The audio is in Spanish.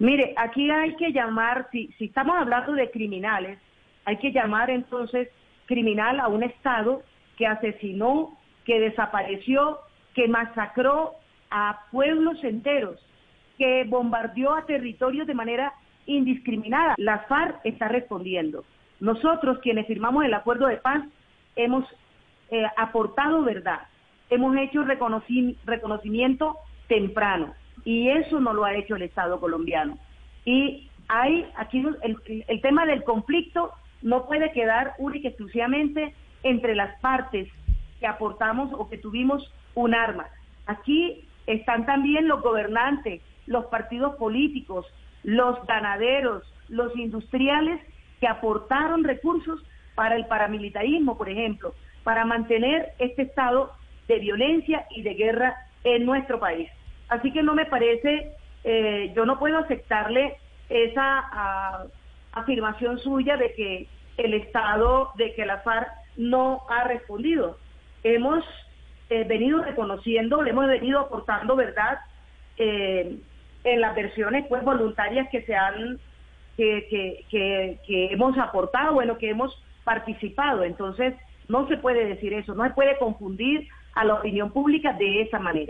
Mire, aquí hay que llamar, si, estamos hablando de criminales, hay que llamar entonces criminal a un Estado que asesinó, que desapareció, que masacró a pueblos enteros, que bombardeó a territorios de manera indiscriminada. La FARC está respondiendo. Nosotros, quienes firmamos el acuerdo de paz, hemos eh, aportado verdad, hemos hecho reconoci- reconocimiento temprano y eso no lo ha hecho el Estado colombiano. Y hay aquí el, tema del conflicto no puede quedar única y exclusivamente entre las partes que aportamos o que tuvimos un arma. Aquí están también los gobernantes, los partidos políticos, los ganaderos, los industriales que aportaron recursos para el paramilitarismo, por ejemplo, para mantener este estado de violencia y de guerra en nuestro país. Así que no me parece, eh, yo no puedo aceptarle esa ah, afirmación suya de que el Estado, de que la FARC no ha respondido. Hemos eh, venido reconociendo, le hemos venido aportando verdad eh, en las versiones pues voluntarias que se han que, que, que, que hemos aportado, bueno, que hemos participado. Entonces, no se puede decir eso, no se puede confundir a la opinión pública de esa manera.